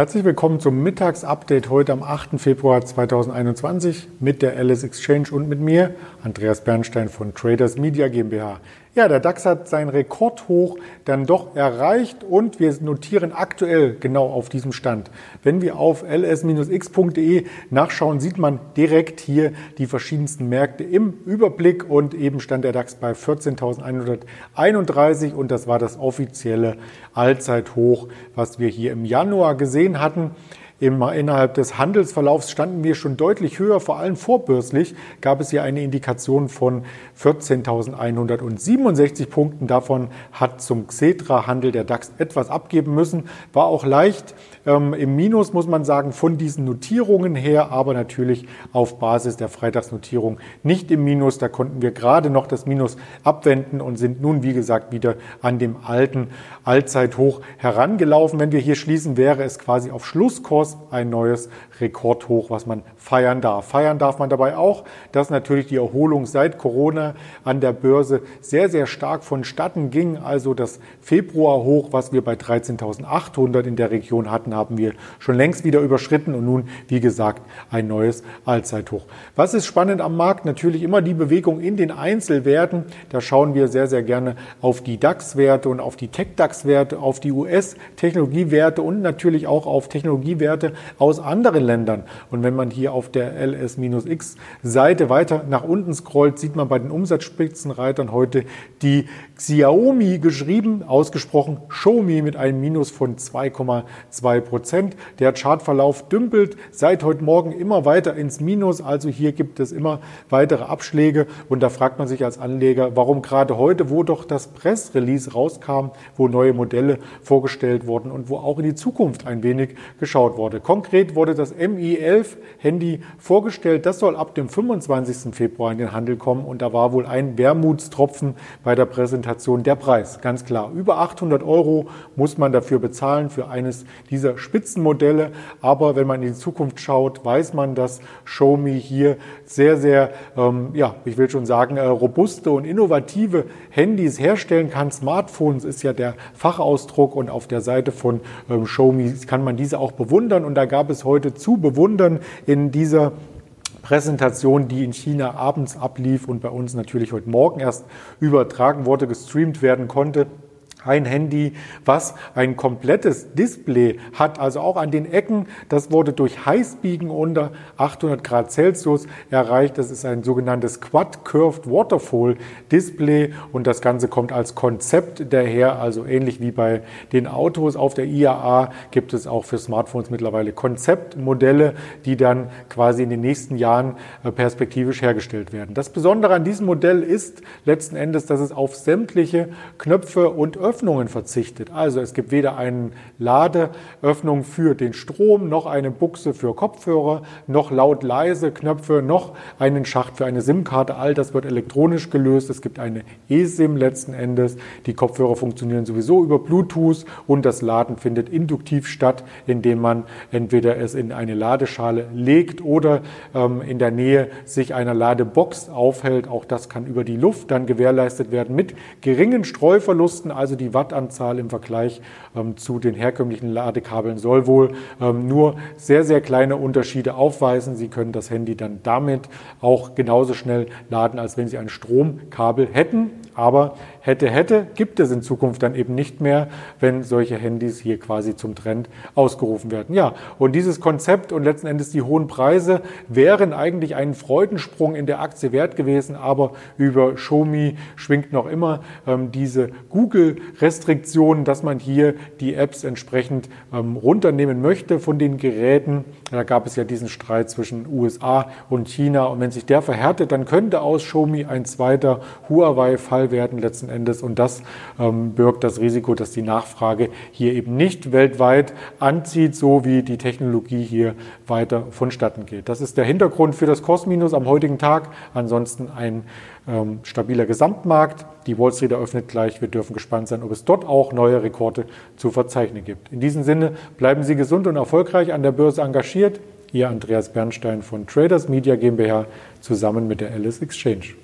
Herzlich willkommen zum Mittagsupdate heute am 8. Februar 2021 mit der Alice Exchange und mit mir, Andreas Bernstein von Traders Media GmbH. Ja, der DAX hat sein Rekordhoch dann doch erreicht und wir notieren aktuell genau auf diesem Stand. Wenn wir auf ls-x.de nachschauen, sieht man direkt hier die verschiedensten Märkte im Überblick und eben stand der DAX bei 14.131 und das war das offizielle Allzeithoch, was wir hier im Januar gesehen hatten. Innerhalb des Handelsverlaufs standen wir schon deutlich höher, vor allem vorbörslich gab es hier eine Indikation von 14.167 Punkten. Davon hat zum Xetra-Handel der DAX etwas abgeben müssen, war auch leicht ähm, im Minus, muss man sagen, von diesen Notierungen her, aber natürlich auf Basis der Freitagsnotierung nicht im Minus. Da konnten wir gerade noch das Minus abwenden und sind nun, wie gesagt, wieder an dem alten Allzeithoch herangelaufen. Wenn wir hier schließen, wäre es quasi auf Schlusskurs Kurs ein neues Rekordhoch, was man feiern darf. Feiern darf man dabei auch, dass natürlich die Erholung seit Corona an der Börse sehr, sehr stark vonstatten ging. Also das Februarhoch, was wir bei 13.800 in der Region hatten, haben wir schon längst wieder überschritten und nun, wie gesagt, ein neues Allzeithoch. Was ist spannend am Markt? Natürlich immer die Bewegung in den Einzelwerten. Da schauen wir sehr, sehr gerne auf die DAX-Werte und auf die Tech-DAX-Werte, auf die US-Technologiewerte und natürlich auch auf Technologiewerte Werte aus anderen Ländern. Und wenn man hier auf der LS-X-Seite weiter nach unten scrollt, sieht man bei den Umsatzspitzenreitern heute die Xiaomi geschrieben, ausgesprochen Xiaomi mit einem Minus von 2,2 Prozent. Der Chartverlauf dümpelt seit heute Morgen immer weiter ins Minus. Also hier gibt es immer weitere Abschläge. Und da fragt man sich als Anleger, warum gerade heute, wo doch das Pressrelease rauskam, wo neue Modelle vorgestellt wurden und wo auch in die Zukunft ein wenig geschaut wurde wurde. Konkret wurde das Mi-11-Handy vorgestellt. Das soll ab dem 25. Februar in den Handel kommen. Und da war wohl ein Wermutstropfen bei der Präsentation der Preis. Ganz klar. Über 800 Euro muss man dafür bezahlen für eines dieser Spitzenmodelle. Aber wenn man in die Zukunft schaut, weiß man, dass Xiaomi hier sehr, sehr, ähm, ja, ich will schon sagen, äh, robuste und innovative Handys herstellen kann. Smartphones ist ja der Fachausdruck und auf der Seite von ähm, Xiaomi kann man diese auch bewundern bewundern. Und da gab es heute zu bewundern in dieser Präsentation, die in China abends ablief und bei uns natürlich heute Morgen erst übertragen wurde, gestreamt werden konnte ein Handy, was ein komplettes Display hat, also auch an den Ecken. Das wurde durch Heißbiegen unter 800 Grad Celsius erreicht. Das ist ein sogenanntes Quad Curved Waterfall Display und das Ganze kommt als Konzept daher, also ähnlich wie bei den Autos auf der IAA gibt es auch für Smartphones mittlerweile Konzeptmodelle, die dann quasi in den nächsten Jahren äh, perspektivisch hergestellt werden. Das Besondere an diesem Modell ist letzten Endes, dass es auf sämtliche Knöpfe und Öffnungen verzichtet. Also es gibt weder eine Ladeöffnung für den Strom, noch eine Buchse für Kopfhörer, noch laut-leise Knöpfe, noch einen Schacht für eine SIM-Karte. All das wird elektronisch gelöst. Es gibt eine eSIM letzten Endes. Die Kopfhörer funktionieren sowieso über Bluetooth und das Laden findet induktiv statt, indem man entweder es in eine Ladeschale legt oder ähm, in der Nähe sich einer Ladebox aufhält. Auch das kann über die Luft dann gewährleistet werden mit geringen Streuverlusten. Also die Wattanzahl im Vergleich ähm, zu den herkömmlichen Ladekabeln soll wohl ähm, nur sehr, sehr kleine Unterschiede aufweisen. Sie können das Handy dann damit auch genauso schnell laden, als wenn Sie ein Stromkabel hätten. Aber hätte, hätte gibt es in Zukunft dann eben nicht mehr, wenn solche Handys hier quasi zum Trend ausgerufen werden. Ja, und dieses Konzept und letzten Endes die hohen Preise wären eigentlich einen Freudensprung in der Aktie wert gewesen, aber über Xiaomi schwingt noch immer ähm, diese Google-Restriktion, dass man hier die Apps entsprechend ähm, runternehmen möchte von den Geräten. Da gab es ja diesen Streit zwischen USA und China und wenn sich der verhärtet, dann könnte aus Xiaomi ein zweiter Huawei-Fall werden letzten Endes. Und das ähm, birgt das Risiko, dass die Nachfrage hier eben nicht weltweit anzieht, so wie die Technologie hier weiter vonstatten geht. Das ist der Hintergrund für das Kursminus am heutigen Tag. Ansonsten ein ähm, stabiler Gesamtmarkt. Die Wall Street eröffnet gleich. Wir dürfen gespannt sein, ob es dort auch neue Rekorde zu verzeichnen gibt. In diesem Sinne bleiben Sie gesund und erfolgreich an der Börse engagiert. Ihr Andreas Bernstein von Traders Media GmbH zusammen mit der Alice Exchange.